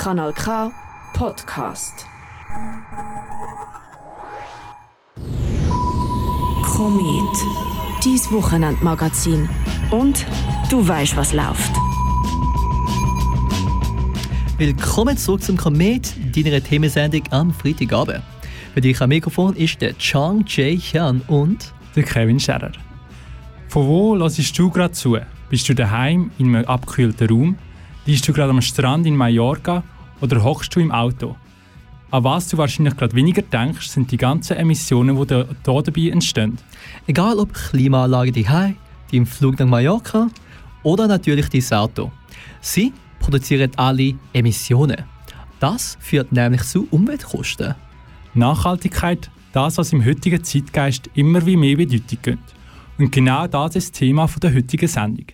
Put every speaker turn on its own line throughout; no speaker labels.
Kanal K Podcast. Komet, dies Wochenendmagazin. Und du weißt, was läuft.
Willkommen zurück zum Komet, deiner Themensendung am Freitagabend. Für dich am Mikrofon ist der Chang Jae Hyun und
der Kevin Scherer. Von wo hörst du gerade zu? Bist du daheim in einem abgekühlten Raum? Liegst du gerade am Strand in Mallorca oder hockst du im Auto? An was du wahrscheinlich gerade weniger denkst, sind die ganzen Emissionen, die da, da dabei entstehen.
Egal ob Klimaanlage daheim, die im Flug nach Mallorca oder natürlich dein Auto. Sie produzieren alle Emissionen. Das führt nämlich zu Umweltkosten.
Nachhaltigkeit, das, was im heutigen Zeitgeist immer wie mehr Bedeutung gibt. Und genau das ist das Thema der heutigen Sendung.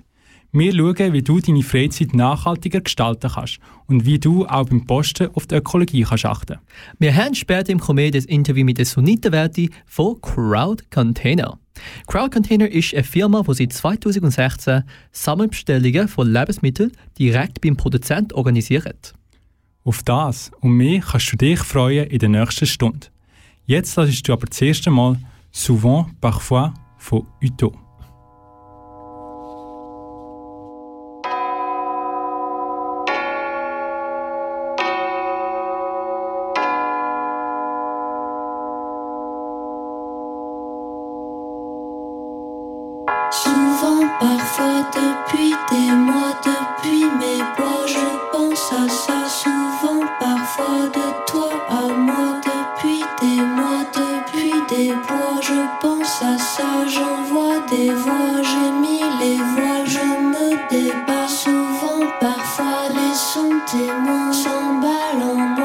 Wir schauen, wie du deine Freizeit nachhaltiger gestalten kannst und wie du auch beim Posten auf die Ökologie kannst achten
Wir haben später im Komödie das Interview mit der Sunita von Crowd Container. Crowd Container ist eine Firma, die seit 2016 Sammelbestellungen von Lebensmitteln direkt beim Produzent organisiert.
Auf das und mehr kannst du dich freuen in der nächsten Stunde. Jetzt lassest du aber das erste Mal Souvent, Parfois von Uto. je pense à ça, j'envoie des voix, j'ai mis les voiles, je me débat souvent, parfois les sons témoins s'emballent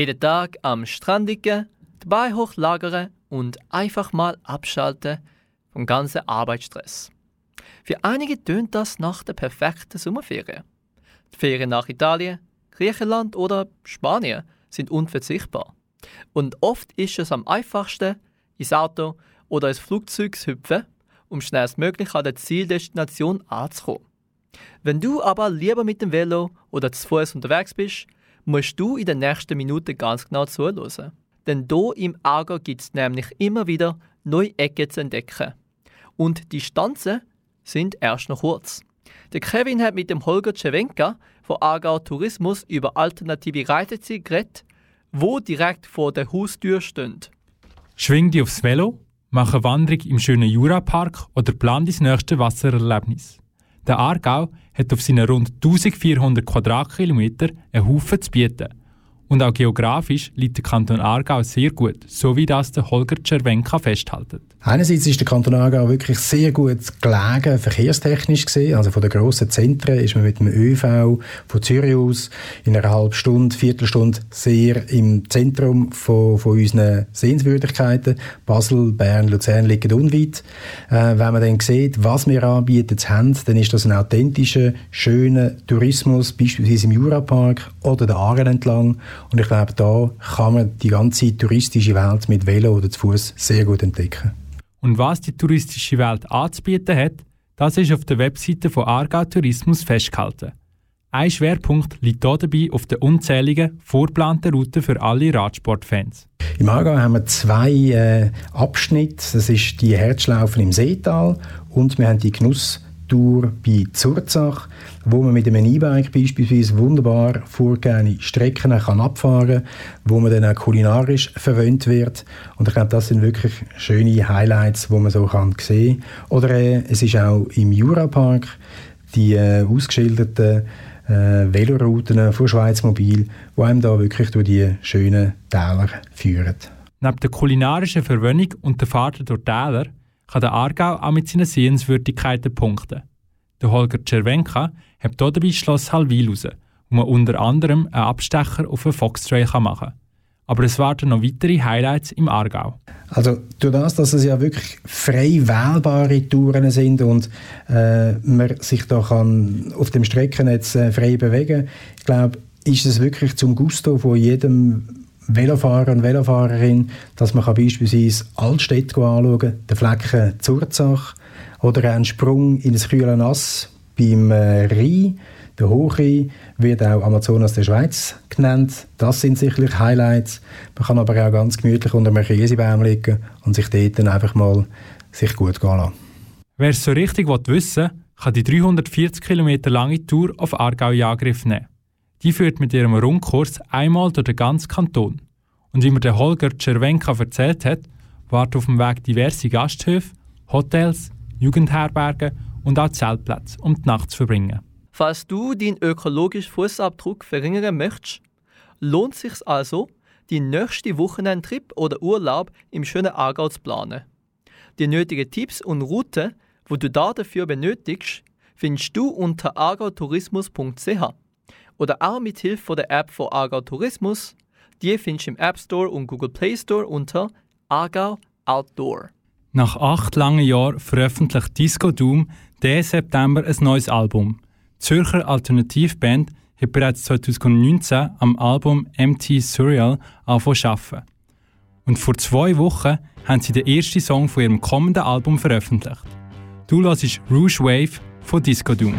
Jeden Tag am Strand liegen, dabei hochlagern und einfach mal abschalten vom ganzen Arbeitsstress. Für einige tönt das nach der perfekten Sommerferien. Die Ferien nach Italien, Griechenland oder Spanien sind unverzichtbar. Und oft ist es am einfachsten, ins Auto oder ins Flugzeug zu hüpfen, um schnellstmöglich an der Zieldestination anzukommen. Wenn du aber lieber mit dem Velo oder zu Fuß unterwegs bist, musst du in den nächsten Minuten ganz genau zuhören. Denn hier im Aargau gibt es nämlich immer wieder neue Ecken zu entdecken. Und die Distanzen sind erst noch kurz. Der Kevin hat mit dem Holger Cewenka von Aargau Tourismus über alternative Reiseziele geredet, wo direkt vor der Haustür stehen.
Schwing dich aufs Velo, mach eine Wanderung im schönen Jurapark oder plan dein nächste Wassererlebnis. Der Aargau hat auf seinen rund 1400 Quadratkilometer einen Haufen zu bieten. Und auch geografisch liegt der Kanton Aargau sehr gut, so wie das der Holger Czerwenka festhält.
Einerseits ist der Kanton Aargau wirklich sehr gut gelegen, verkehrstechnisch gesehen. Also von den grossen Zentren ist man mit dem ÖV von Zürich aus in einer halben Stunde, Viertelstunde sehr im Zentrum von, von unseren Sehenswürdigkeiten. Basel, Bern, Luzern liegen unweit. Äh, wenn man dann sieht, was wir anbieten haben, dann ist das ein authentischer, schöner Tourismus, beispielsweise im Jurapark oder der Aaren entlang. Und ich glaube, da kann man die ganze touristische Welt mit Velo oder zu Fuß sehr gut entdecken.
Und was die touristische Welt anzubieten hat, das ist auf der Webseite von Aargau Tourismus festgehalten. Ein Schwerpunkt liegt hier dabei auf den unzähligen, vorgeplanten Routen für alle Radsportfans.
Im Aargau haben wir zwei äh, Abschnitte. Das ist die Herzschlaufen im Seetal und wir haben die Genuss Tour bei Zurzach, wo man mit einem E-Bike beispielsweise wunderbar vorgegebene Strecken kann abfahren kann, wo man dann auch kulinarisch verwöhnt wird. Und ich glaube, das sind wirklich schöne Highlights, die man so kann sehen kann. Oder äh, es ist auch im Jurapark die äh, ausgeschilderten äh, Velorouten von Schweiz Mobil, die einem da wirklich durch die schönen Täler führen.
Neben der kulinarischen Verwöhnung und der Fahrt durch Täler kann der Aargau auch mit seinen Sehenswürdigkeiten punkten. Der Holger Czerwenka hat hier dabei Schloss Halwil raus, wo man unter anderem einen Abstecher auf einen Foxtrail machen kann. Aber es warten noch weitere Highlights im Aargau.
Also durch das, dass es ja wirklich frei wählbare Touren sind und äh, man sich da kann auf dem Streckennetz äh, frei bewegen, ich glaube, ist es wirklich zum Gusto von jedem Velofahrer und Velofahrerin, dass man beispielsweise Altstädte anschauen kann, den Flecken Zurzach oder einen Sprung in das kühle Nass beim äh, Rhein. Der Hochrhein wird auch Amazonas der Schweiz genannt. Das sind sicherlich Highlights. Man kann aber auch ganz gemütlich unter einem Käsebaum liegen und sich dort dann einfach mal sich gut gehen lassen.
Wer es so richtig wissen will, kann die 340 km lange Tour auf Aargau in Angriff nehmen. Die führt mit ihrem Rundkurs einmal durch den ganzen Kanton. Und wie mir der Holger Czerwenka erzählt hat, warten auf dem Weg diverse Gasthöfe, Hotels, Jugendherbergen und auch Zeltplätze, um die Nacht zu verbringen.
Falls du deinen ökologischen Fußabdruck verringern möchtest, lohnt es sich also, die nächste Wochenendtrip oder Urlaub im schönen Aargau zu planen. Die nötigen Tipps und Routen, die du dafür benötigst, findest du unter argautourismus.ch oder auch mit Hilfe der App von Aargau Tourismus. Die findest du im App Store und Google Play Store unter Aargau Outdoor.
Nach acht langen Jahren veröffentlicht Disco Doom diesen September ein neues Album. Die Zürcher Alternativband hat bereits 2019 am Album MT Surreal angefangen zu arbeiten. Und vor zwei Wochen haben sie den ersten Song von ihrem kommenden Album veröffentlicht. Du hörst Rouge Wave von Disco Doom.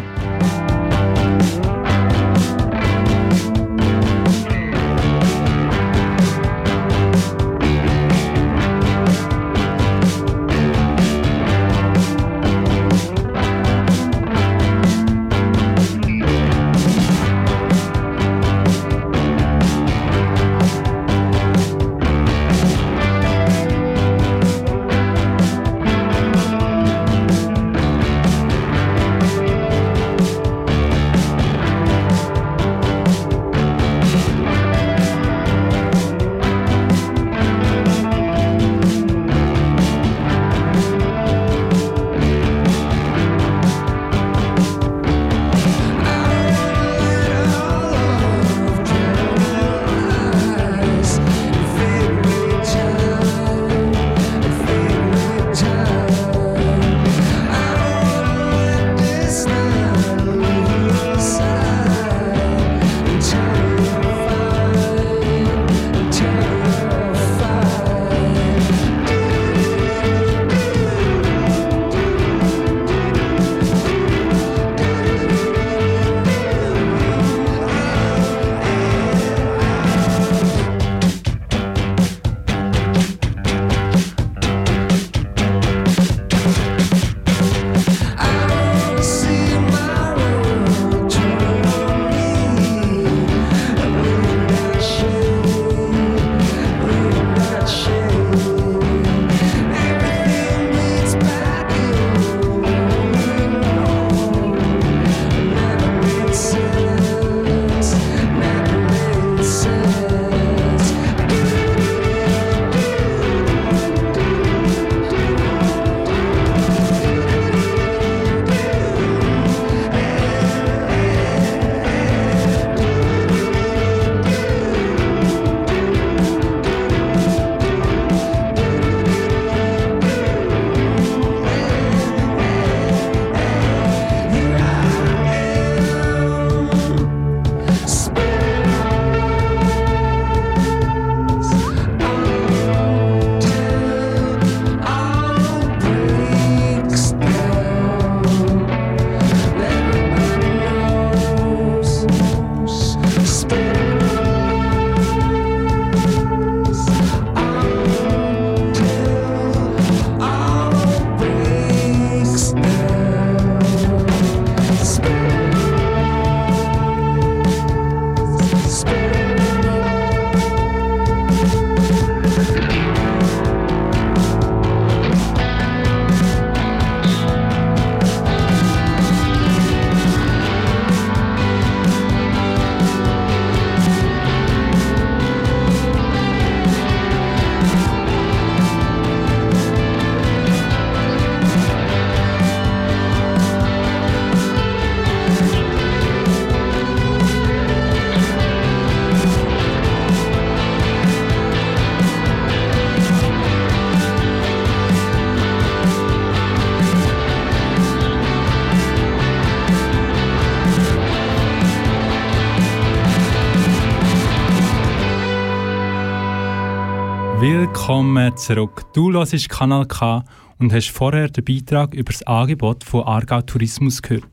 Zurück. Du hörst Kanal K und hast vorher den Beitrag über das Angebot von Aargau Tourismus gehört.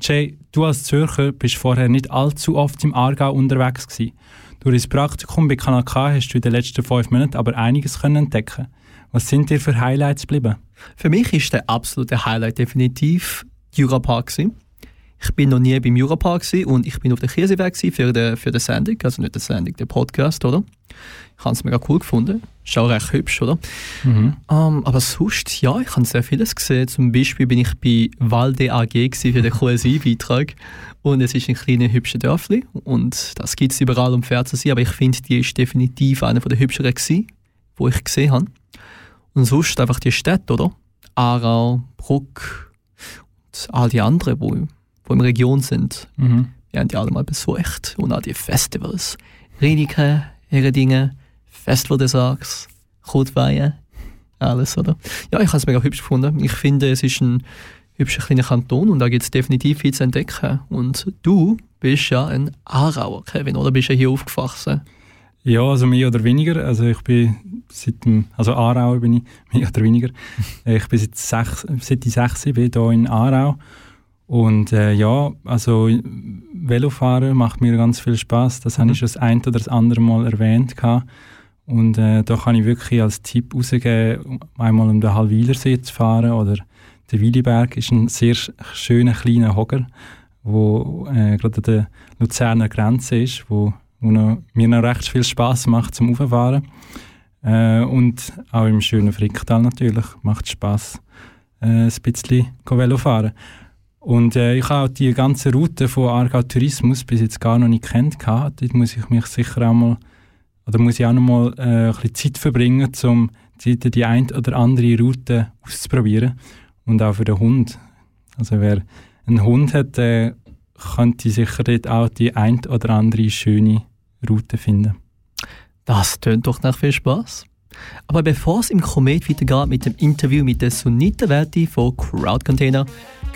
Jay, du als Zürcher bist vorher nicht allzu oft im Aargau unterwegs gewesen. Durch das Praktikum bei Kanal K hast du in den letzten fünf Monaten aber einiges können entdecken. Was sind dir für Highlights geblieben?
Für mich ist der absolute Highlight definitiv Jura Park. Gewesen. Ich bin noch nie beim Jura Park und ich bin auf der Kirseberg für die, für die Sendung, also nicht die Sendung, der Podcast, oder? Ich habe es mega cool gefunden. Ist auch recht hübsch, oder? Mhm. Um, aber sonst, ja, ich habe sehr vieles gesehen. Zum Beispiel bin ich bei Valde AG für den QSI-Beitrag. Und es ist ein kleines, hübsches Dörfli. Und das gibt es überall um fair zu sein. Aber ich finde, die ist definitiv eine der hübscheren gewesen, die ich gesehen habe. Und sonst einfach die Städte, oder? Aarau, Bruck und all die anderen, die, die in der Region sind. Mhm. Wir haben die alle mal besucht. Und auch die Festivals. Riedige, Dinge, Festival des Arcs, Rotwein, alles, oder? Ja, ich habe es mega hübsch gefunden. Ich finde, es ist ein hübscher kleiner Kanton und da gibt es definitiv viel zu entdecken. Und du bist ja ein Aarauer, Kevin, oder bist du hier aufgewachsen?
Ja, also mehr oder weniger. Also ich bin seit dem, also Aarauer bin ich, mehr oder weniger. ich bin seit, sechs, seit ich sechs bin hier in Aarau. Und äh, ja, also Velofahren macht mir ganz viel Spaß. Das mhm. habe ich schon das ein oder das andere Mal erwähnt. Gehabt. Und äh, da kann ich wirklich als Tipp rausgeben, einmal um den Halwilersee zu fahren oder der Wiliberg ist ein sehr schöner kleiner Hogger, wo äh, gerade an der Luzerner Grenze ist, wo, wo noch, mir noch recht viel Spaß macht zum Auffahren. Äh, und auch im schönen Fricktal natürlich macht es Spaß, äh, ein bisschen Velo fahren. Und äh, ich habe die ganze Route von Aargau Tourismus bis jetzt gar noch nicht kennt. Dort muss ich mich sicher auch mal, oder muss ich auch noch mal äh, ein bisschen Zeit verbringen, um die, die eine oder andere Route auszuprobieren. Und auch für den Hund. Also wer einen Hund hat, äh, könnte sicher dort auch die ein oder andere schöne Route finden.
Das tönt doch nach viel Spaß. Aber bevor es im Komet weitergeht mit dem Interview mit der Sunita Verti von Crowd Container,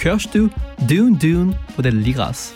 hörst du Dune Dune von der Liras.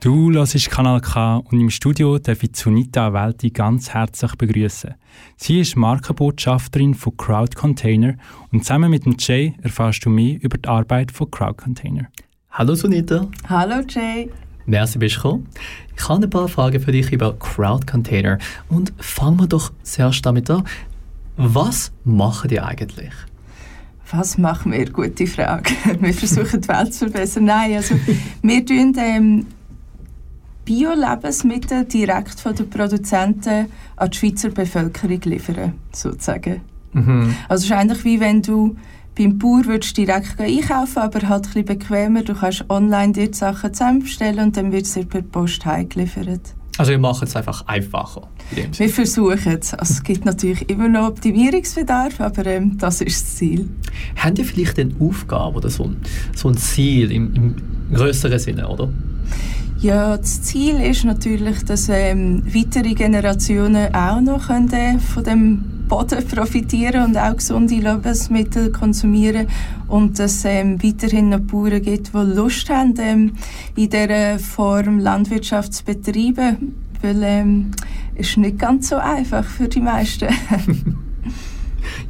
Du hörst Kanal K und im Studio darf ich Sunita Welti ganz herzlich begrüßen. Sie ist Markenbotschafterin von Crowd Container und zusammen mit dem Jay erfährst du mehr über die Arbeit von Crowd Container.
Hallo Sunita.
Hallo Jay.
Merci, bist du gekommen. Ich habe ein paar Fragen für dich über Crowd Container. Und fangen wir doch zuerst damit an. Was machen die eigentlich?
Was machen wir? Gute Frage. Wir versuchen die Welt zu verbessern. Nein, also wir tun ähm, Bio-Lebensmittel direkt von den Produzenten an die Schweizer Bevölkerung liefern, sozusagen.
Mhm.
Also es ist eigentlich wie wenn du beim Bauer würdest direkt einkaufen, aber halt ein bisschen bequemer. Du kannst online dir die Sachen zusammenstellen und dann wird es dir per Post heimgeliefert.
Also wir machen es einfach einfacher.
Wir versuchen es. Also es gibt natürlich immer noch Optimierungsbedarf, aber ähm, das ist das Ziel.
Habt ihr vielleicht eine Aufgabe oder so ein, so ein Ziel im, im größeren Sinne, oder?
Ja, das Ziel ist natürlich, dass ähm, weitere Generationen auch noch können, äh, von dem Boden profitieren und auch gesunde Lebensmittel konsumieren und dass es ähm, weiterhin noch Bauern gibt, die Lust haben, ähm, in dieser Form Landwirtschaft zu betreiben, weil ähm, ist nicht ganz so einfach für die meisten.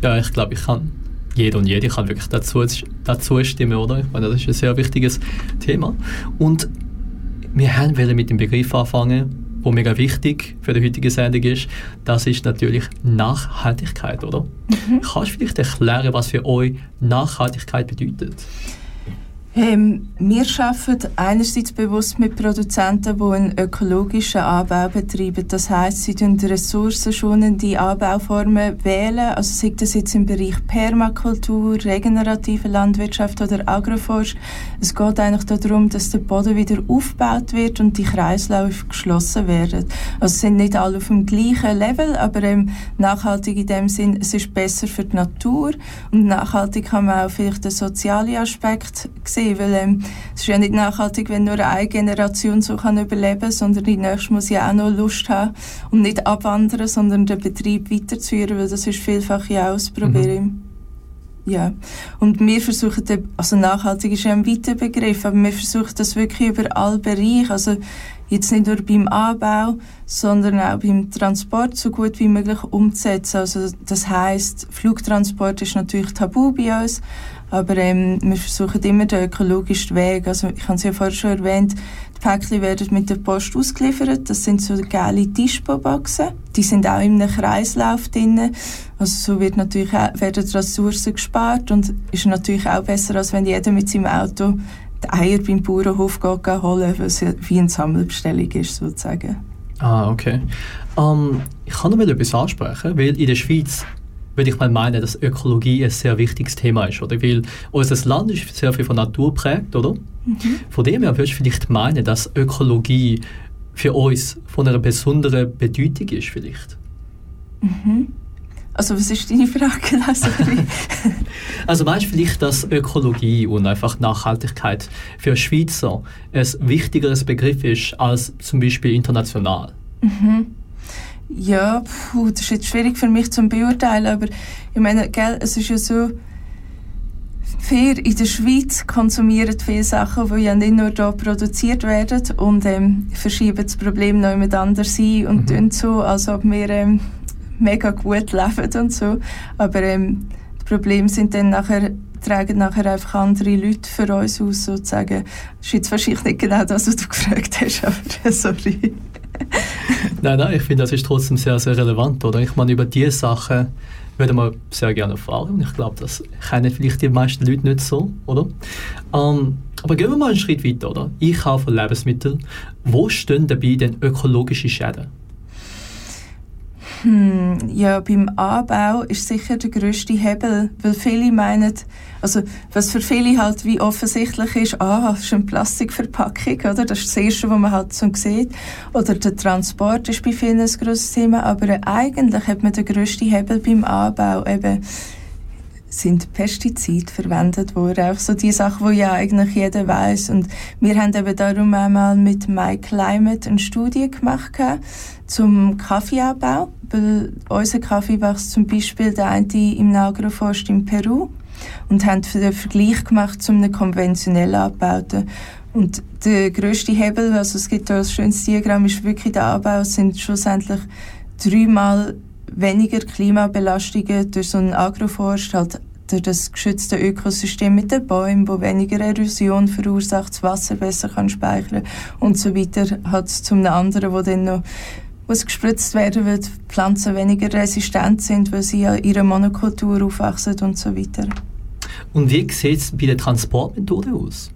Ja, ich glaube, ich kann jeder und jede kann wirklich dazu, dazu stimmen, oder? Ich meine, das ist ein sehr wichtiges Thema. Und wir haben mit dem Begriff anfangen, wo mega wichtig für die heutige Sendung ist. Das ist natürlich Nachhaltigkeit, oder? Kannst du vielleicht erklären, was für euch Nachhaltigkeit bedeutet?
Ähm, wir arbeiten einerseits bewusst mit Produzenten, die einen ökologischen Anbau betreiben. Das heißt, sie wählen ressourcenschonende Anbauformen wählen. Also sei das jetzt im Bereich Permakultur, regenerative Landwirtschaft oder Agroforst. Es geht eigentlich darum, dass der Boden wieder aufgebaut wird und die Kreisläufe geschlossen werden. Also sind nicht alle auf dem gleichen Level, aber ähm, nachhaltig in dem Sinn, es ist besser für die Natur und nachhaltig kann man auch vielleicht den sozialen Aspekt sehen, weil ähm, es ist ja nicht nachhaltig, wenn nur eine Generation so kann überleben, sondern die nächste muss ja auch noch Lust haben und nicht abwandern, sondern den Betrieb weiterzuführen, weil das ist vielfach ja auch das Problem. Ja, und wir versuchen, also nachhaltig ist ja ein weiter Begriff, aber wir versuchen das wirklich über alle Bereiche, also jetzt nicht nur beim Anbau, sondern auch beim Transport so gut wie möglich umzusetzen. Also das heißt, Flugtransport ist natürlich tabu bei uns, aber ähm, wir versuchen immer den ökologischen Weg. Also ich habe es ja vorher schon erwähnt, die Päckchen werden mit der Post ausgeliefert. Das sind so geile Tischboboxen. Die sind auch in einem Kreislauf drin. Also so wird natürlich auch, werden Ressourcen gespart und ist natürlich auch besser, als wenn jeder mit seinem Auto die Eier beim Bauernhof geht, holen, weil es wie eine Sammelbestellung ist sozusagen.
Ah, okay. Ähm, ich kann noch etwas ansprechen, weil in der Schweiz würde ich mal meinen, dass Ökologie ein sehr wichtiges Thema ist, oder? Weil unser Land ist sehr viel von Natur prägt, oder? Von dem her würdest du vielleicht meinen, dass Ökologie für uns von einer besonderen Bedeutung ist, vielleicht.
Also was ist deine Frage? Also,
Also meinst du vielleicht, dass Ökologie und einfach Nachhaltigkeit für Schweizer ein wichtigeres Begriff ist als zum Beispiel international?
Ja, puh, das ist jetzt schwierig für mich zu beurteilen, aber ich meine, gell, es ist ja so, wir in der Schweiz konsumieren viele Sachen, die ja nicht nur hier produziert werden und ähm, verschieben das Problem noch jemand anders ein und tun so, als ob wir ähm, mega gut leben und so. Aber ähm, die Probleme sind dann nachher tragen nachher einfach andere Leute für uns aus, sozusagen. Das ist jetzt wahrscheinlich nicht genau das, was du gefragt hast, aber sorry.
Nein, nein, ich finde, das ist trotzdem sehr, sehr relevant, oder? Ich meine, über diese Sachen würde man sehr gerne erfahren und ich glaube, das kennen vielleicht die meisten Leute nicht so, oder? Ähm, aber gehen wir mal einen Schritt weiter, oder? Einkauf von Lebensmitteln. Wo stehen dabei denn ökologische Schäden?
Hm, ja, beim Anbau ist sicher der grösste Hebel, weil viele meinen, also was für viele halt wie offensichtlich ist, ah, das ist eine Plastikverpackung, oder? Das ist das Erste, was man halt so sieht. Oder der Transport ist bei vielen ein grosses Thema, aber eigentlich hat man den grössten Hebel beim Anbau eben sind Pestizide verwendet worden. Auch so die Sachen, die ja eigentlich jeder weiß. Und wir haben eben darum einmal mit MyClimate eine Studie gemacht gehabt zum Kaffeeanbau. Weil unser Kaffee wächst zum Beispiel der eine im Agroforst in Peru und haben den Vergleich gemacht zu einem konventionell angebauten. Und der grösste Hebel, also es gibt da ein schönes Diagramm, ist wirklich der Anbau, es sind schlussendlich dreimal weniger Klimabelastungen durch so einen Agroforst, halt durch das geschützte Ökosystem mit den Bäumen, wo weniger Erosion verursacht, das Wasser besser kann speichern und so weiter, hat es zum anderen, wo dann noch was gespritzt werden wird, Pflanzen weniger resistent sind, weil sie ja ihre Monokultur aufwachsen und so weiter.
Und wie sieht es bei der Transportmethode aus?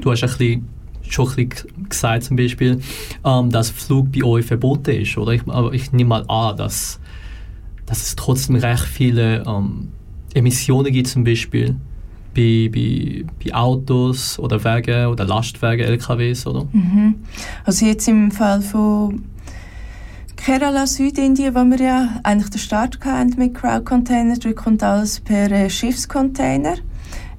Du hast ein bisschen, schon ein bisschen gesagt, zum Beispiel, ähm, dass Flug bei euch verboten ist. Oder? Ich, aber ich nehme mal an, dass, dass es trotzdem recht viele ähm, Emissionen gibt, zum Beispiel bei, bei, bei Autos oder Wagen oder Lastwagen, LKWs. Oder?
Also jetzt im Fall von Kerala, Südindien, wo wir ja eigentlich den Start hatten mit Crowd Container, dort kommt alles per äh, Schiffscontainer.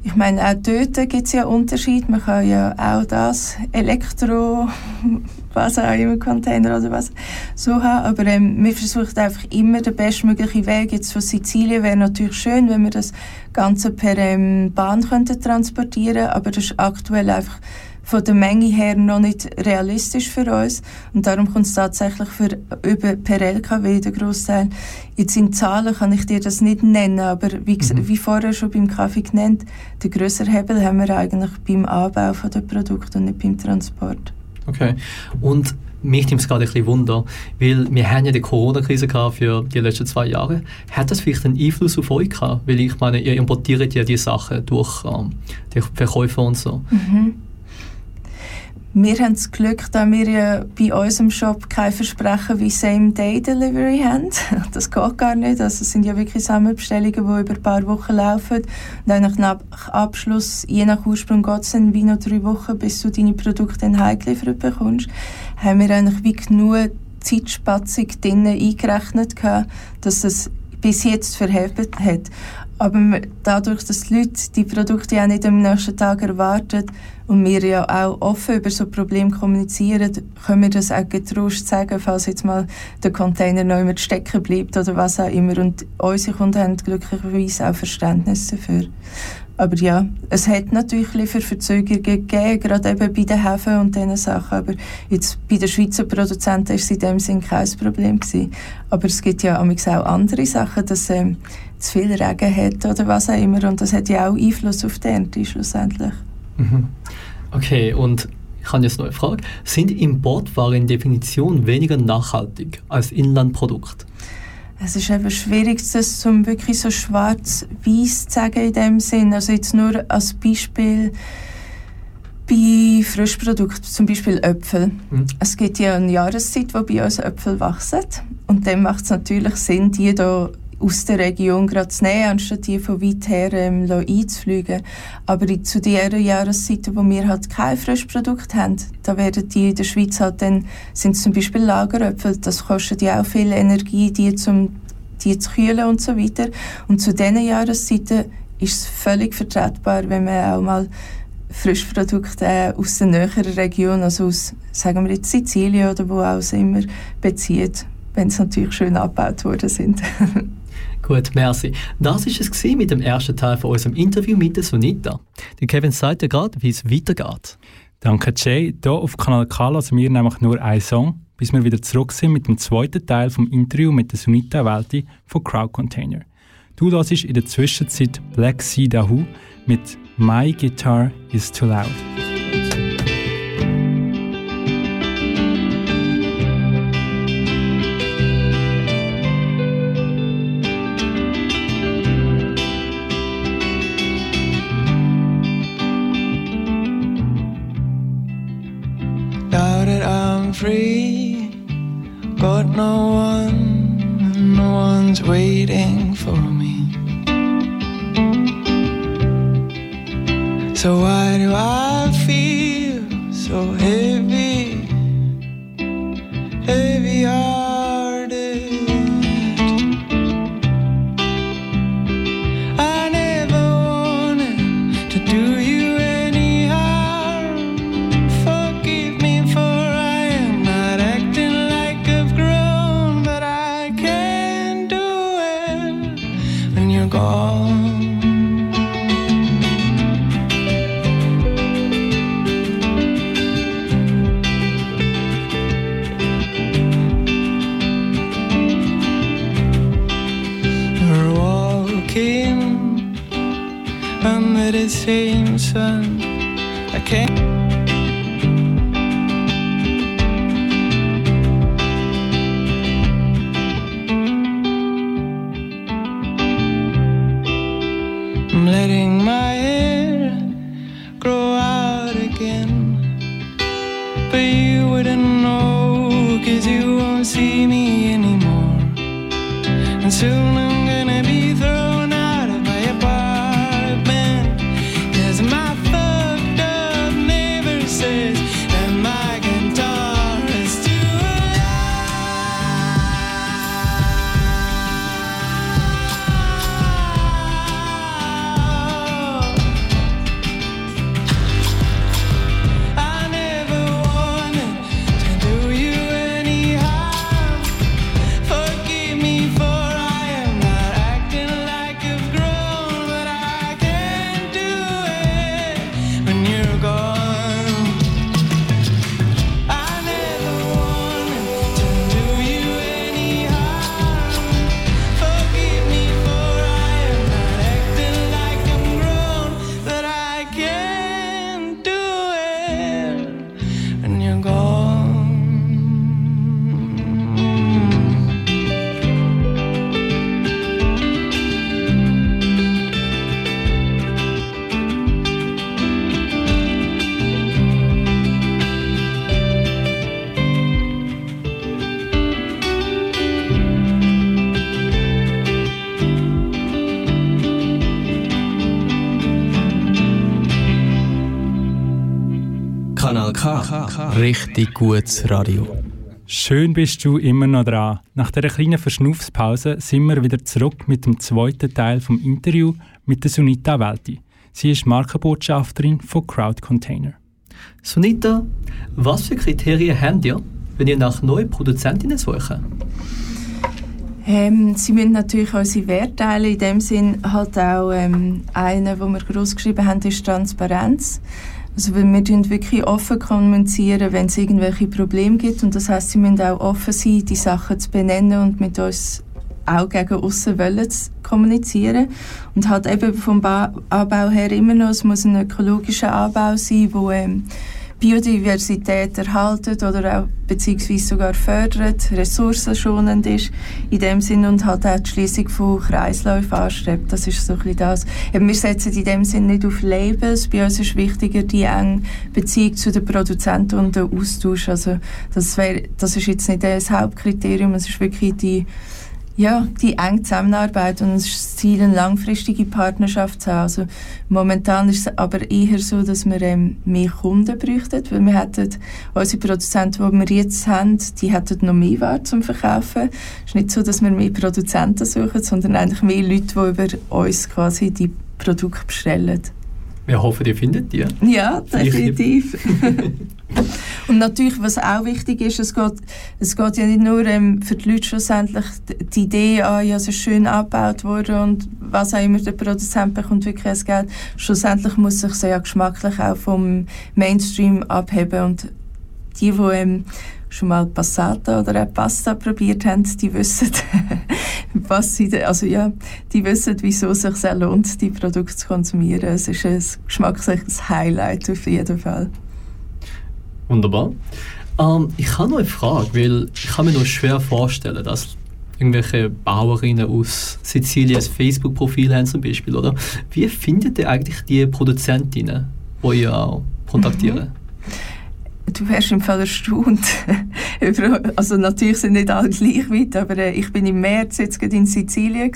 Ich meine, auch dort gibt es ja Unterschied. Man kann ja auch das Elektro, was auch immer, Container oder was so haben. Aber ähm, wir versuchen einfach immer den bestmöglichen Weg. Jetzt von Sizilien wäre natürlich schön, wenn wir das Ganze per ähm, Bahn könnten transportieren Aber das ist aktuell einfach von der Menge her noch nicht realistisch für uns. Und darum kommt es tatsächlich für über per LKW der Großteil. Jetzt in Zahlen kann ich dir das nicht nennen, aber wie, ges- wie vorher schon beim Kaffee genannt, den grösseren Hebel haben wir eigentlich beim Anbau von der Produkte und nicht beim Transport.
Okay. Und mich nimmt es gerade ein bisschen Wunder, weil wir haben ja die Corona-Krise gehabt für die letzten zwei Jahre. Hat das vielleicht einen Einfluss auf euch gehabt? Weil ich meine, ihr importiert ja die Sachen durch ähm, die Verkäufer und so.
Wir haben das Glück, dass wir ja bei unserem Shop kein Versprechen wie Same-Day-Delivery haben. Das geht gar nicht. Also es sind ja wirklich Sammelbestellungen, die über ein paar Wochen laufen. Und nach Abschluss, je nach Ursprung geht es dann wie noch drei Wochen, bis du deine Produkte dann heimgeliefert bekommst. Haben wir eigentlich wie genug Zeitspatzung drinnen eingerechnet gehabt, dass das bis jetzt verhebt hat. Aber dadurch, dass die Leute die Produkte auch nicht am nächsten Tag erwarten und wir ja auch offen über so Probleme kommunizieren, können wir das auch getrost sagen, falls jetzt mal der Container noch immer stecken bleibt oder was auch immer. Und unsere Kunden haben glücklicherweise auch Verständnis dafür. Aber ja, es hat natürlich Lieferverzögerungen gegeben, gerade eben bei den Häfen und diesen Sachen. Aber jetzt bei den Schweizer Produzenten war es in dem Sinn kein Problem. Gewesen. Aber es gibt ja auch andere Sachen, dass ähm, zu viel Regen hat oder was auch immer. Und das hat ja auch Einfluss auf die Ernte schlussendlich.
Okay, und ich habe jetzt noch eine Frage. Sind Importwaren in Definition weniger nachhaltig als Inlandprodukt?
Es ist eben schwierig, das zum wirklich so schwarz-weiß zu sagen in dem Sinn. Also jetzt nur als Beispiel bei Frischprodukten, zum Beispiel Äpfel.
Mhm.
Es gibt ja eine Jahreszeit, wo bei uns Äpfel wachsen. Und dann macht es natürlich Sinn, die da aus der Region gerade zu nehmen, anstatt die von weit her ähm, einzufliegen. Aber zu den Jahreszeiten, wo wir halt kein Frischprodukt haben, da werden die in der Schweiz halt dann, sind zum Beispiel Lageräpfel, das kostet ja auch viel Energie, die, zum, die zu kühlen und so weiter. Und zu diesen Jahreszeiten ist es völlig vertretbar, wenn man auch mal Frischprodukte äh, aus der näheren Region, also aus, sagen wir jetzt Sizilien oder wo auch immer, bezieht, wenn sie natürlich schön abgebaut worden sind.
Gut, merci. Das ist es mit dem ersten Teil von unserem Interview mit der Sunita. Der Kevin sagt ja gerade, wie es weitergeht.
Danke Jay. Hier auf Kanal K lassen wir nämlich nur einen Song, bis wir wieder zurück sind mit dem zweiten Teil vom Interview mit der Sunita Welti von Crowd Container. Du hörst in der Zwischenzeit Black Sea Dahoo mit My Guitar is Too Loud.
Free, got no one, no one's waiting for me. So why do I
Richtig gutes Radio.
Schön bist du immer noch dran. Nach dieser kleinen Verschnaufspause sind wir wieder zurück mit dem zweiten Teil vom Interview mit der Sunita Welti. Sie ist Markenbotschafterin von Crowd Container.
Sunita, was für Kriterien habt ihr, wenn ihr nach neuen Produzentinnen sucht?
Ähm, sie müssen natürlich unsere Werte teilen. In dem Sinn halt auch ähm, einer, wo wir groß geschrieben haben, ist Transparenz. Also weil wir tun wirklich offen kommunizieren, wenn es irgendwelche Probleme gibt. Und das heißt, sie müssen auch offen sein, die Sachen zu benennen und mit uns auch gegen aussen wollen zu kommunizieren. Und halt eben vom ba Anbau her immer noch, es muss ein ökologischer Anbau sein, wo ähm, Biodiversität erhaltet oder auch beziehungsweise sogar fördert, ressourcenschonend ist in dem Sinn und halt auch die Schließung von Kreisläufen anstrebt. Das ist so ein bisschen das. Eben, wir setzen in dem Sinn nicht auf Labels. Bei uns ist wichtiger die enge Beziehung zu den Produzenten und der Austausch. Also das, wär, das ist jetzt nicht das Hauptkriterium, es ist wirklich die ja, die enge Zusammenarbeit und das Ziel, eine langfristige Partnerschaft zu haben. Also momentan ist es aber eher so, dass wir ähm, mehr Kunden bräuchten, weil wir hätten, unsere Produzenten, die wir jetzt haben, die hätten noch mehr Ware zum Verkaufen. Es ist nicht so, dass wir mehr Produzenten suchen, sondern eigentlich mehr Leute, die über uns quasi die Produkte bestellen.
Wir hoffen, ihr findet die.
Ja, definitiv. Und natürlich, was auch wichtig ist, es geht, es geht ja nicht nur ähm, für die Leute schlussendlich die Idee an, ja, ist schön abgebaut worden und was auch immer der Produzent bekommt wirklich das Geld. Schlussendlich muss sich so ja geschmacklich auch vom Mainstream abheben und die, die ähm, schon mal Passata oder auch Pasta probiert haben, die wissen, was sie, also ja, die wissen, wieso es sich sehr lohnt, die Produkte zu konsumieren. Es ist ein geschmackliches Highlight auf jeden Fall.
Wunderbar. Ähm, ich habe noch eine Frage, weil ich kann mir nur schwer vorstellen, dass irgendwelche Bauerinnen aus Sizilien ein Facebook-Profil haben zum Beispiel, oder? Wie findet ihr eigentlich die Produzentinnen, die ihr auch kontaktiert?
Du wärst im Fall erstaunt. Also natürlich sind nicht alle gleich weit, aber äh, ich bin im März jetzt in Sizilien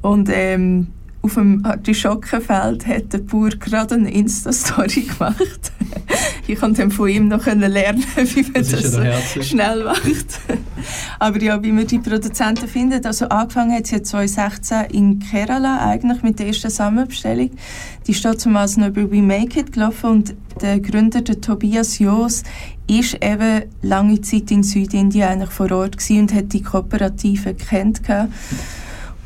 und ähm, auf dem Artischockenfeld hat der Bauer gerade eine Insta-Story gemacht. ich konnte dann von ihm noch lernen, wie man
Das
das,
ja
schnell macht. aber ja, wie man die Produzenten findet, also angefangen hat es ja 2016 in Kerala eigentlich mit der ersten Samenbestellung. Die steht zumal noch über We Make It gelaufen und der Gründer, der Tobias Joos, ist eben lange Zeit in Südindien eigentlich vor Ort gewesen und hat die Kooperative kennt gehabt.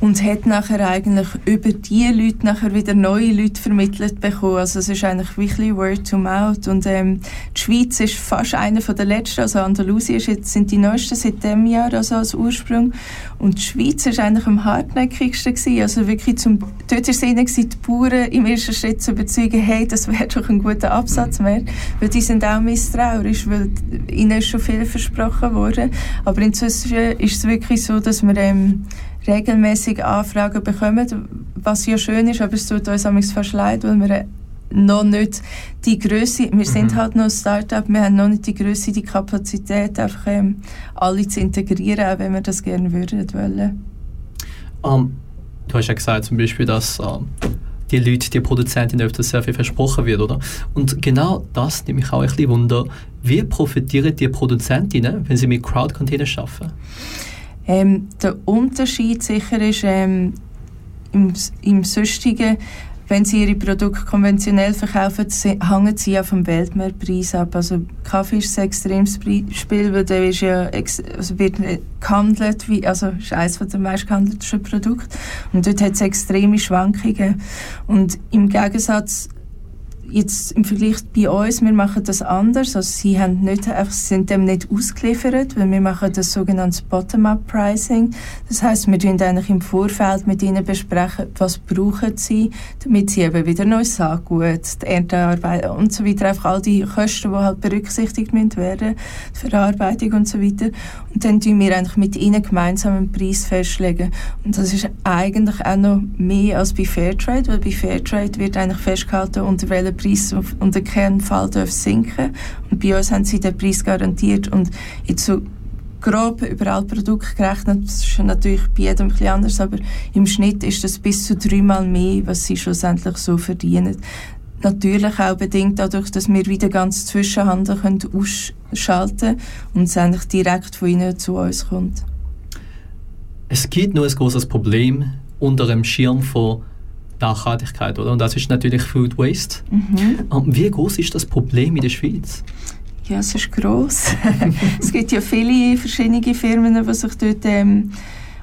Und hat nachher eigentlich über die Leute nachher wieder neue Leute vermittelt bekommen. Also es ist eigentlich wirklich Word to Mouth. Und ähm, die Schweiz ist fast einer von der letzten, also Andalusien ist jetzt, sind die neuesten seit dem Jahr, also als Ursprung. Und die Schweiz ist eigentlich am hartnäckigsten gewesen, also wirklich zum, dort ist es ihnen gewesen, die Bauern im ersten Schritt zu überzeugen, hey, das wäre doch ein guter Absatz mehr, weil die sind auch misstrauisch, weil ihnen ist schon viel versprochen worden, aber inzwischen ist es wirklich so, dass wir ähm, regelmäßig Anfragen bekommen, was ja schön ist, aber es tut uns manchmal fast leid, weil wir noch nicht die Größe, wir sind halt noch ein Start-up, wir haben noch nicht die Größe, die Kapazität, einfach ähm, alle zu integrieren, auch wenn wir das gerne würden wollen.
Ähm, du hast ja gesagt zum Beispiel, dass ähm, die Leute, die Produzentinnen öfters sehr viel versprochen wird, oder? Und genau das nimmt mich auch ein bisschen Wunder. Wie profitieren die Produzentinnen, wenn sie mit Crowd-Containern arbeiten?
Ähm, der Unterschied sicher ist ähm, im, im Sonstigen, wenn sie ihre Produkte konventionell verkaufen, hängen sie ja vom Weltmarktpreis ab. Also Kaffee ist ein extremes Spiel, weil der ist ja also wird gehandelt, wie, also ist eines der meist gehandelten Produkte. Und dort hat es extreme Schwankungen. Und im Gegensatz jetzt im Vergleich bei uns, wir machen das anders. Also sie haben nicht, einfach, sind dem nicht ausgeliefert, weil wir machen das sogenannte Bottom-up-Pricing. Das heißt, wir tun eigentlich im Vorfeld mit ihnen besprechen, was brauchen sie, damit sie eben wieder neues Saatgut, die Erntearbeit und so weiter, einfach all die Kosten, die halt berücksichtigt werden, die Verarbeitung und so weiter. Und dann tun wir eigentlich mit ihnen gemeinsam einen Preis festlegen. Und das ist eigentlich auch noch mehr als bei Fairtrade, weil bei Fairtrade wird eigentlich festgehalten, unter welchem Preis auf, unter keinen Fall darf sinken. Und bei uns haben sie den Preis garantiert. Und jetzt so grob über alle Produkte gerechnet, das ist natürlich bei jedem bisschen anders, aber im Schnitt ist das bis zu dreimal mehr, was sie schlussendlich so verdienen. Natürlich auch bedingt dadurch, dass wir wieder ganz Zwischenhandel können ausschalten und es eigentlich direkt von ihnen zu uns kommt.
Es gibt nur ein großes Problem unter dem Schirm von Nachhaltigkeit, oder? Und das ist natürlich Food Waste.
Mhm.
Ähm, wie groß ist das Problem in der Schweiz?
Ja, es ist gross. es gibt ja viele verschiedene Firmen, die sich dort ähm,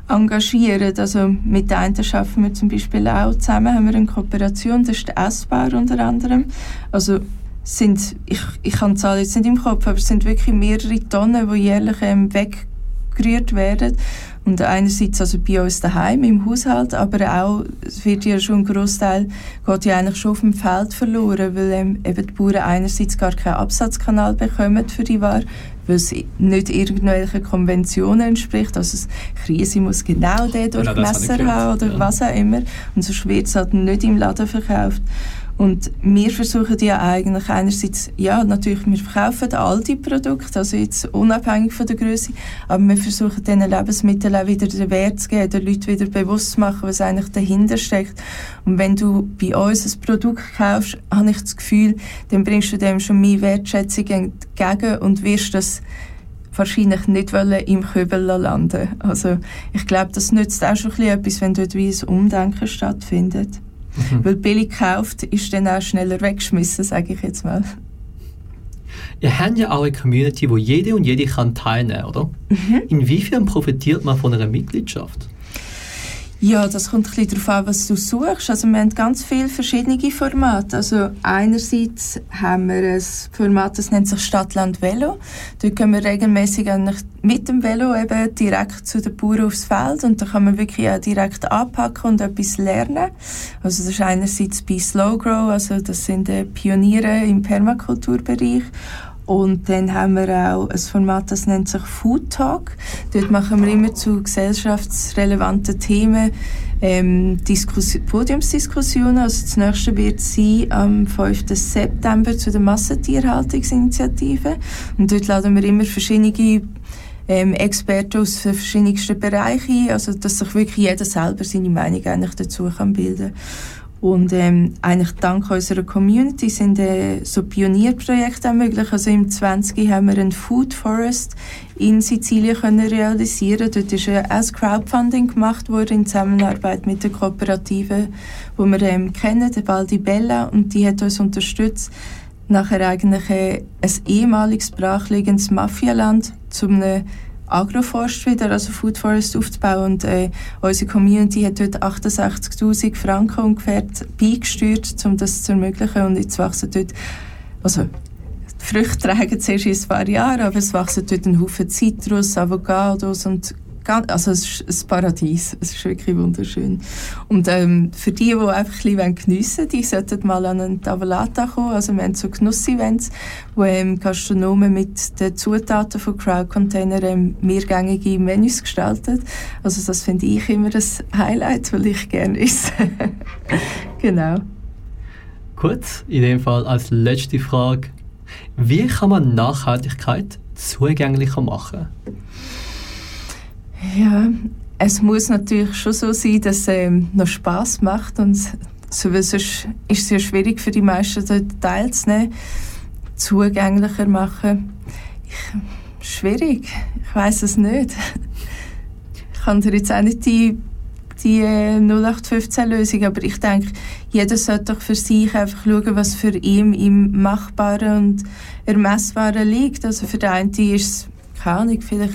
engagieren. Also mit den einen arbeiten wir zum Beispiel auch zusammen, haben wir eine Kooperation, das ist der Essbar unter anderem. Also sind, ich, ich kann die Zahl jetzt nicht im Kopf, aber es sind wirklich mehrere Tonnen, die jährlich ähm, weggerührt werden. Und einerseits also bei uns daheim im Haushalt, aber auch, es wird ja schon ein Großteil geht ja eigentlich schon auf dem Feld verloren, weil ähm, eben die Bauern einerseits gar keinen Absatzkanal bekommen für die Ware, weil es nicht irgendwelchen Konventionen entspricht. Also das Krise muss genau den
Genau, gehört,
haben oder
ja.
was auch immer. Und sonst wird es halt nicht im Laden verkauft. Und wir versuchen ja eigentlich einerseits, ja, natürlich, wir verkaufen all die Produkte, also jetzt unabhängig von der Größe, aber wir versuchen diesen Lebensmitteln auch wieder den Wert zu geben, den Leuten wieder bewusst zu machen, was eigentlich dahinter steckt. Und wenn du bei uns ein Produkt kaufst, habe ich das Gefühl, dann bringst du dem schon mehr Wertschätzung entgegen und wirst das wahrscheinlich nicht wollen im Kübel landen. Also ich glaube, das nützt auch schon ein bisschen etwas, wenn dort wie ein Umdenken stattfindet. Weil billig gekauft ist dann auch schneller weggeschmissen, sage ich jetzt mal.
Ihr habt ja auch eine Community, wo jede und jede kann teilnehmen, oder?
Mhm.
Inwiefern profitiert man von einer Mitgliedschaft?
Ja, das kommt ein bisschen darauf an, was du suchst. Also wir haben ganz viele verschiedene Formate. Also einerseits haben wir ein Format, das nennt sich Stadtland Velo. Dort gehen wir regelmäßig mit dem Velo eben direkt zu den Bauern aufs Feld und da kann man wirklich auch direkt anpacken und etwas lernen. Also das ist einerseits bei Slow Grow, also das sind äh, Pioniere im Permakulturbereich und dann haben wir auch ein Format, das nennt sich Food Talk. Dort machen wir immer zu gesellschaftsrelevanten Themen ähm, Diskussi- Podiumsdiskussionen. Also das nächste wird sein am 5. September zu der Massentierhaltungsinitiative. Und dort laden wir immer verschiedene ähm, Experten aus den verschiedensten Bereichen ein, also dass sich wirklich jeder selber seine Meinung eigentlich dazu kann bilden und ähm, eigentlich dank unserer Community sind äh, so Pionierprojekte auch möglich. Also im 20 haben wir ein Food Forest in Sizilien können realisieren. Dort ist äh, auch Crowdfunding gemacht worden in Zusammenarbeit mit der Kooperative, wo wir ähm, kennen, der Baldi Bella, und die hat uns unterstützt, nachher eigentlich äh, ein ehemaliges brachliegendes Mafialand zu einem Agroforst wieder, also Food Forest aufzubauen. Und äh, unsere Community hat dort 68'000 Franken ungefähr beigesteuert, um das zu ermöglichen. Und jetzt wachsen dort, also die Früchte tragen zuerst in ein paar Jahre, aber es wachsen dort ein Haufen Zitrus, Avocados und ganz, also es ist ein Paradies. Es ist wirklich wunderschön. Und ähm, für die, die einfach ein bisschen geniessen wollen, die sollten mal an einen Tavolata kommen. Also wir haben so Genuss-Events, wo ähm, Gastronomen mit den Zutaten von Crowd Container ähm, mehrgängige Menüs gestalten. Also das finde ich immer ein Highlight, weil ich gerne esse. genau.
Gut, in dem Fall als letzte Frage. Wie kann man Nachhaltigkeit zugänglicher machen?
Ja, es muss natürlich schon so sein, dass es ähm, noch Spaß macht und so, ist es ja schwierig für die meisten dort teilzunehmen, zugänglicher machen. Ich, schwierig, ich weiß es nicht. Ich kann dir jetzt auch nicht die, die äh, 0815-Lösung, aber ich denke, jeder sollte doch für sich einfach schauen, was für ihn im Machbaren und Ermessbaren liegt. Also für den einen ist es, keine Ahnung, vielleicht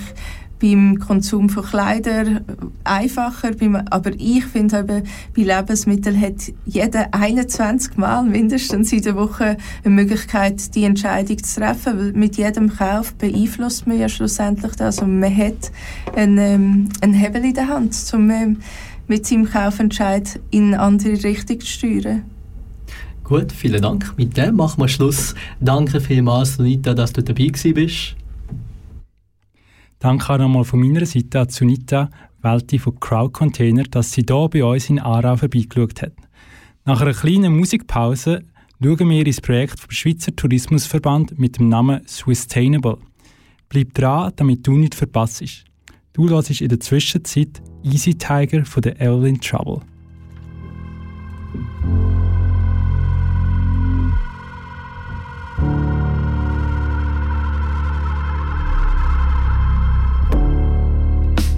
beim Konsum von Kleidern einfacher, beim, aber ich finde bei Lebensmitteln hat jeder 21 Mal mindestens in der Woche eine Möglichkeit, die Entscheidung zu treffen, weil mit jedem Kauf beeinflusst man ja schlussendlich das und man hat einen, ähm, einen Hebel in der Hand, um ähm, mit seinem Kaufentscheid in eine andere Richtung zu steuern.
Gut, vielen Dank. Mit dem machen wir Schluss. Danke vielmals, Sunita, dass du dabei bist.
Danke auch nochmal von meiner Seite an Sunita Welti von Crowd Container, dass sie hier bei uns in Aarau vorbeigeschaut hat. Nach einer kleinen Musikpause schauen wir ins Projekt vom Schweizer Tourismusverband mit dem Namen Sustainable. Bleib dran, damit du nichts verpasst. Du hörst in der Zwischenzeit Easy Tiger von der Evelyn Trouble.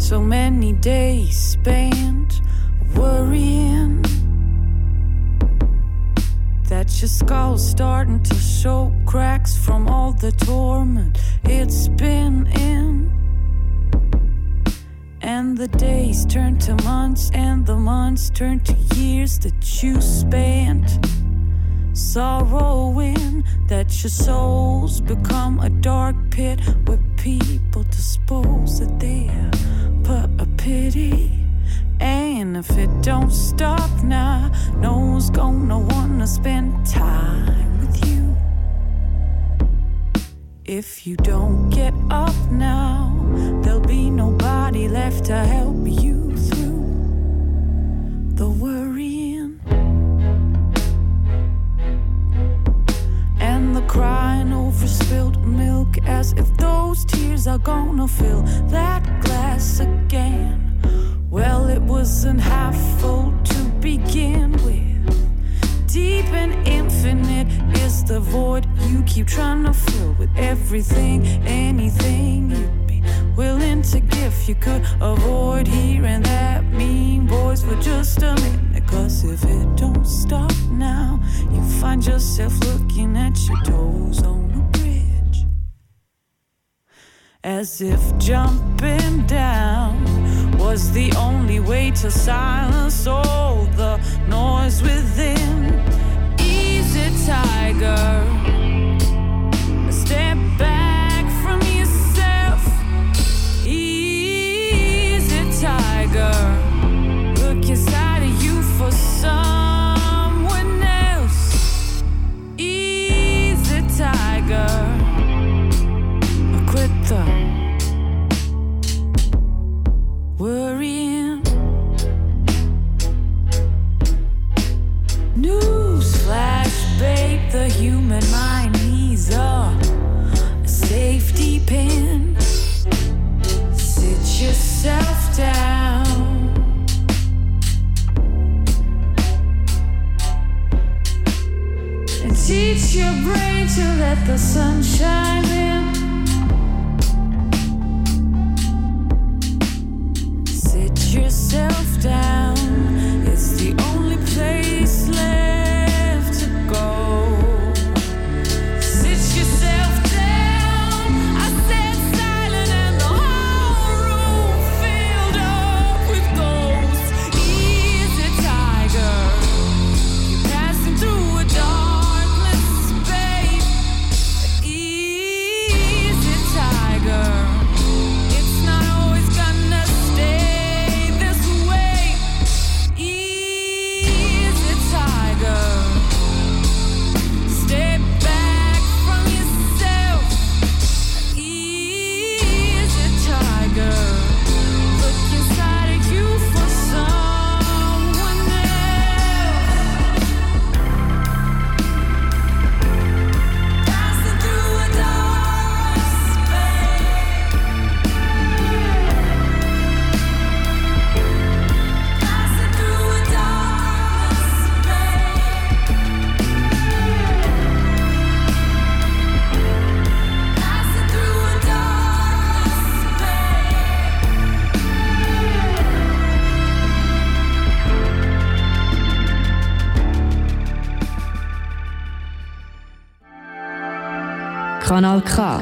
So many days spent worrying that your skull's starting to show cracks from all the torment it's been in. And the days turn to months, and the months turn to years that you spent sorrowing that your soul's become a dark pit where people dispose of their If it don't stop now, no one's gonna wanna spend time with you. If you don't get up now, there'll be nobody left to help you through the worrying and the crying over spilled milk as if those tears are gonna fill that glass again. Well, it wasn't half full to begin with. Deep and infinite is the void you keep trying to fill with everything, anything you'd be willing to give. You could avoid hearing that mean voice for just a minute. Cause if it don't stop now, you find yourself looking at your toes on a bridge. As if jumping down was the only way to silence all the noise within. Easy, tiger. Step back from yourself. Easy, tiger. The human mind needs a safety pin. Sit yourself down. And teach your brain to let the sun shine in.
Kanal K.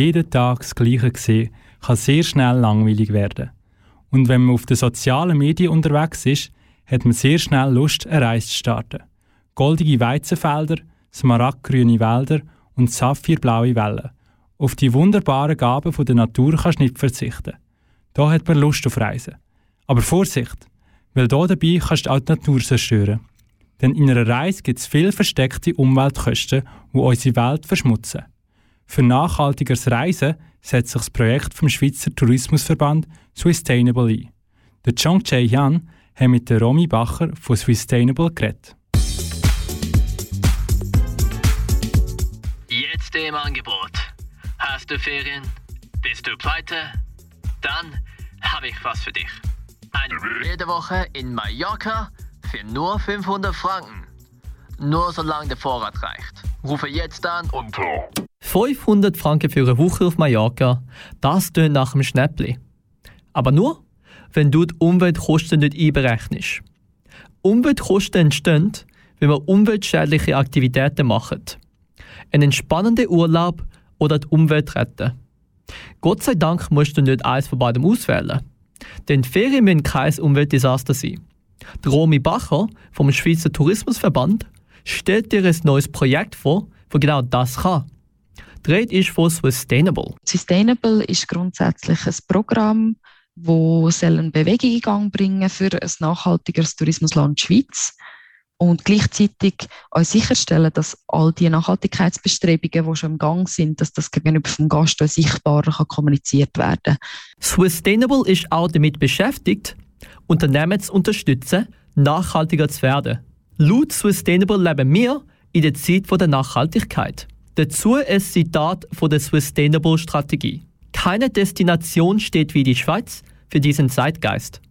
jeden Tag das Gleiche sehen, kann sehr schnell langweilig werden. Und wenn man auf den sozialen Medien unterwegs ist, hat man sehr schnell Lust, eine Reise zu starten. Goldige Weizenfelder, smaragdgrüne Wälder und saphirblaue Wellen. Auf die wunderbaren Gaben der Natur kannst du nicht verzichten. Da hat man Lust auf Reisen. Aber Vorsicht, weil da dabei kannst du auch die Natur zerstören. Denn in einer Reise gibt es viel versteckte Umweltkosten, die unsere Welt verschmutzen. Für nachhaltigeres Reisen setzt sich das Projekt vom Schweizer Tourismusverband Sustainable ein. Der Chong Chae Yan hat mit der Romy Bacher von Sustainable geredet.
Jetzt im Angebot. Hast du Ferien? Bist du pleite? Dann habe ich was für dich. Eine jede Woche in Mallorca für nur 500 Franken. Nur solange der Vorrat reicht. Rufe jetzt an unter 500 Franken für eine Woche auf Mallorca, das tönt nach einem Schnäppli. Aber nur, wenn du die Umweltkosten nicht einberechnest. Umweltkosten entstehen, wenn wir umweltschädliche Aktivitäten machen. Einen entspannenden Urlaub oder die Umwelt retten. Gott sei Dank musst du nicht eins von beidem auswählen. Denn Ferien müssen kein Umweltdesaster sein. Die Romy Bacher vom Schweizer Tourismusverband stellt dir ein neues Projekt vor, das genau das kann. Die Rede ist von Sustainable.
Sustainable ist grundsätzlich ein Programm, das eine Bewegung in Gang bringen für ein nachhaltigeres Tourismusland Schweiz und gleichzeitig auch sicherstellen, dass all die Nachhaltigkeitsbestrebungen, die schon im Gang sind, dass das gegenüber dem Gast auch sichtbarer kann kommuniziert werden
Sustainable ist auch damit beschäftigt, Unternehmen zu unterstützen, nachhaltiger zu werden. Laut Sustainable leben wir in der Zeit der Nachhaltigkeit. Dazu ein Zitat von der Sustainable Strategie. Keine Destination steht wie die Schweiz für diesen Zeitgeist.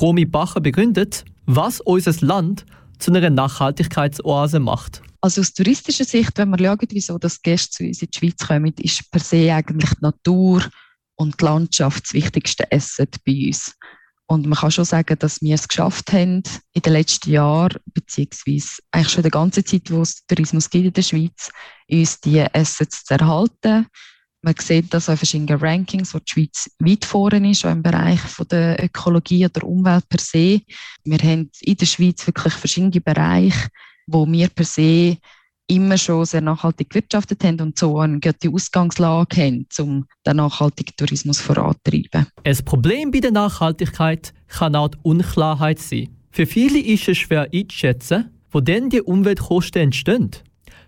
Romy Bacher begründet, was unser Land zu einer Nachhaltigkeitsoase macht.
Also aus touristischer Sicht, wenn wir schauen, wieso das Gäste zu uns in die Schweiz kommen, ist per se eigentlich die Natur und die Landschaft das wichtigste Asset bei uns. Und man kann schon sagen, dass wir es geschafft haben, in den letzten Jahren, beziehungsweise eigentlich schon die ganze Zeit, wo es Tourismus gibt in der Schweiz, uns diese Assets zu erhalten. Man sieht das auch in verschiedenen Rankings, wo die Schweiz weit vorne ist, auch im Bereich von der Ökologie oder Umwelt per se. Wir haben in der Schweiz wirklich verschiedene Bereiche, wo wir per se immer schon sehr nachhaltig gewirtschaftet haben und so eine gute Ausgangslage haben, um den nachhaltigen Tourismus voranzutreiben.
Ein Problem bei der Nachhaltigkeit kann auch die Unklarheit sein. Für viele ist es schwer einzuschätzen, wo denn die Umweltkosten entstehen.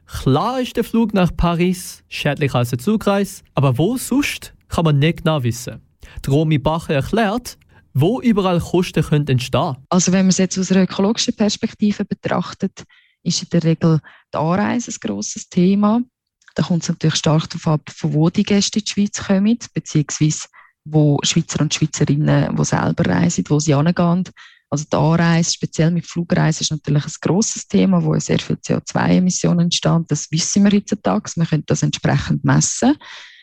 Klar ist der Flug nach Paris schädlicher als der Zugreis, aber wo sonst kann man nicht genau wissen. Die Romy Bacher erklärt, wo überall Kosten können entstehen
Also wenn man es jetzt aus einer ökologischen Perspektive betrachtet, ist in der Regel die Anreise ein grosses Thema. Da kommt es natürlich stark darauf ab, von wo die Gäste in die Schweiz kommen, beziehungsweise wo Schweizer und Schweizerinnen, die selber reisen, wo sie hingehen. Also die Anreise, speziell mit Flugreisen, ist natürlich ein grosses Thema, wo sehr viel CO2-Emissionen entstehen. Das wissen wir heutzutage. Wir können das entsprechend messen.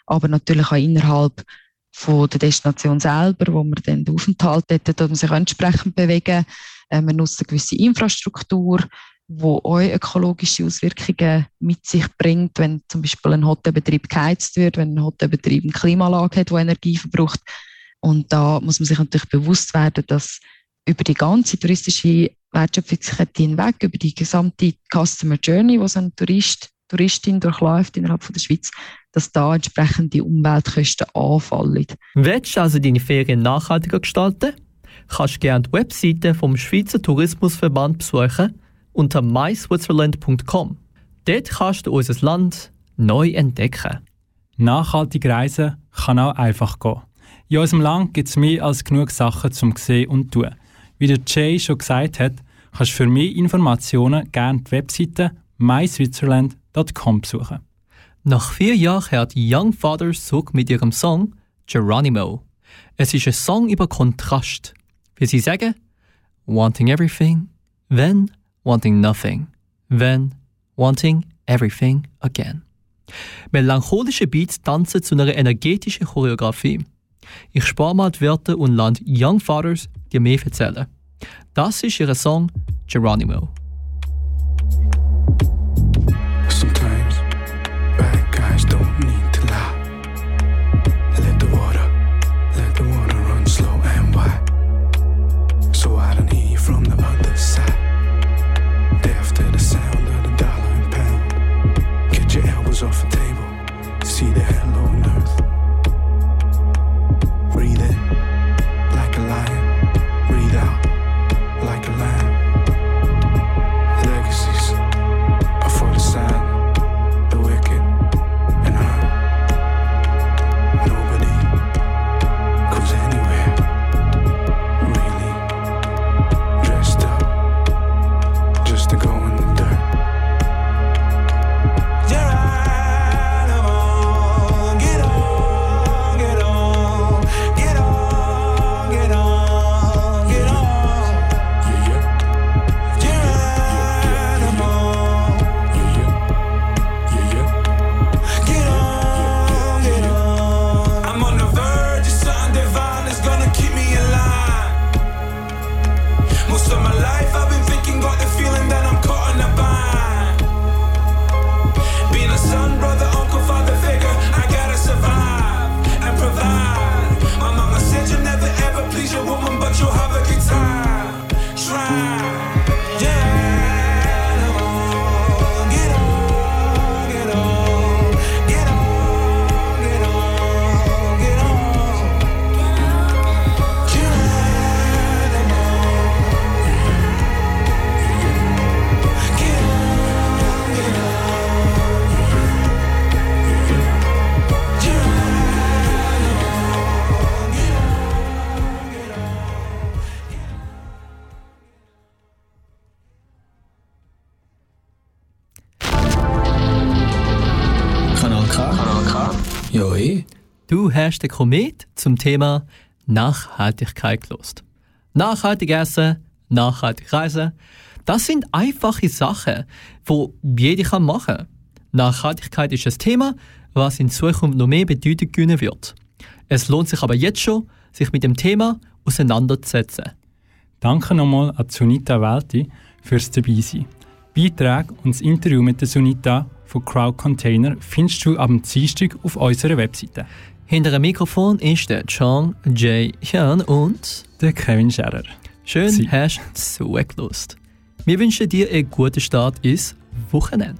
Aber natürlich auch innerhalb von der Destination selber, wo man dann den Aufenthalt hat, dort man sich entsprechend bewegen. Äh, man nutzt eine gewisse Infrastruktur, wo auch ökologische Auswirkungen mit sich bringt, wenn zum Beispiel ein Hotelbetrieb geheizt wird, wenn ein Hotelbetrieb eine Klimaanlage hat, die Energie verbraucht. Und da muss man sich natürlich bewusst werden, dass über die ganze touristische Wertschöpfungskette hinweg, über die gesamte Customer Journey, die so ein Tourist, Touristin durchläuft innerhalb von der Schweiz, dass da entsprechende Umweltkosten anfallen.
Willst du also deine Ferien nachhaltiger gestalten? Kannst du gerne die Webseite vom Schweizer Tourismusverband besuchen unter myswitzerland.com. Dort kannst du unser Land neu entdecken.
Nachhaltig reisen kann auch einfach gehen. In unserem Land gibt es mehr als genug Sachen zum Sehen und Tun. Wie der Jay schon gesagt hat, kannst du für mehr Informationen gerne die Webseite myswitzerland.com besuchen.
Nach vier Jahren kehrt Young Fathers zurück mit ihrem Song Geronimo. Es ist ein Song über Kontrast. Wie sie sagen, wanting everything, then wanting nothing, then wanting everything again. Melancholische Beats tanzen zu einer energetischen Choreografie. Ich spare mal die Wörter und land Young Fathers dir mehr erzählen. Das ist ihr Song Geronimo. Hast Komet zum Thema Nachhaltigkeit gelost. Nachhaltig essen, nachhaltig reisen, das sind einfache Sachen, die jeder machen kann. Nachhaltigkeit ist ein Thema, was in Zukunft noch mehr Bedeutung gewinnen wird. Es lohnt sich aber jetzt schon, sich mit dem Thema auseinanderzusetzen.
Danke nochmal an Sunita Welti fürs Dabeisein. Beiträge und das Interview mit der Sunita von Crowd Container findest du am Dienstag auf unserer Webseite.
Hinter dem Mikrofon ist der Chang Jae Hyun und
Der Kevin Scherer.
schön
Sie.
hast du zugelost. Wir wünschen dir einen guten Start ins Wochenende.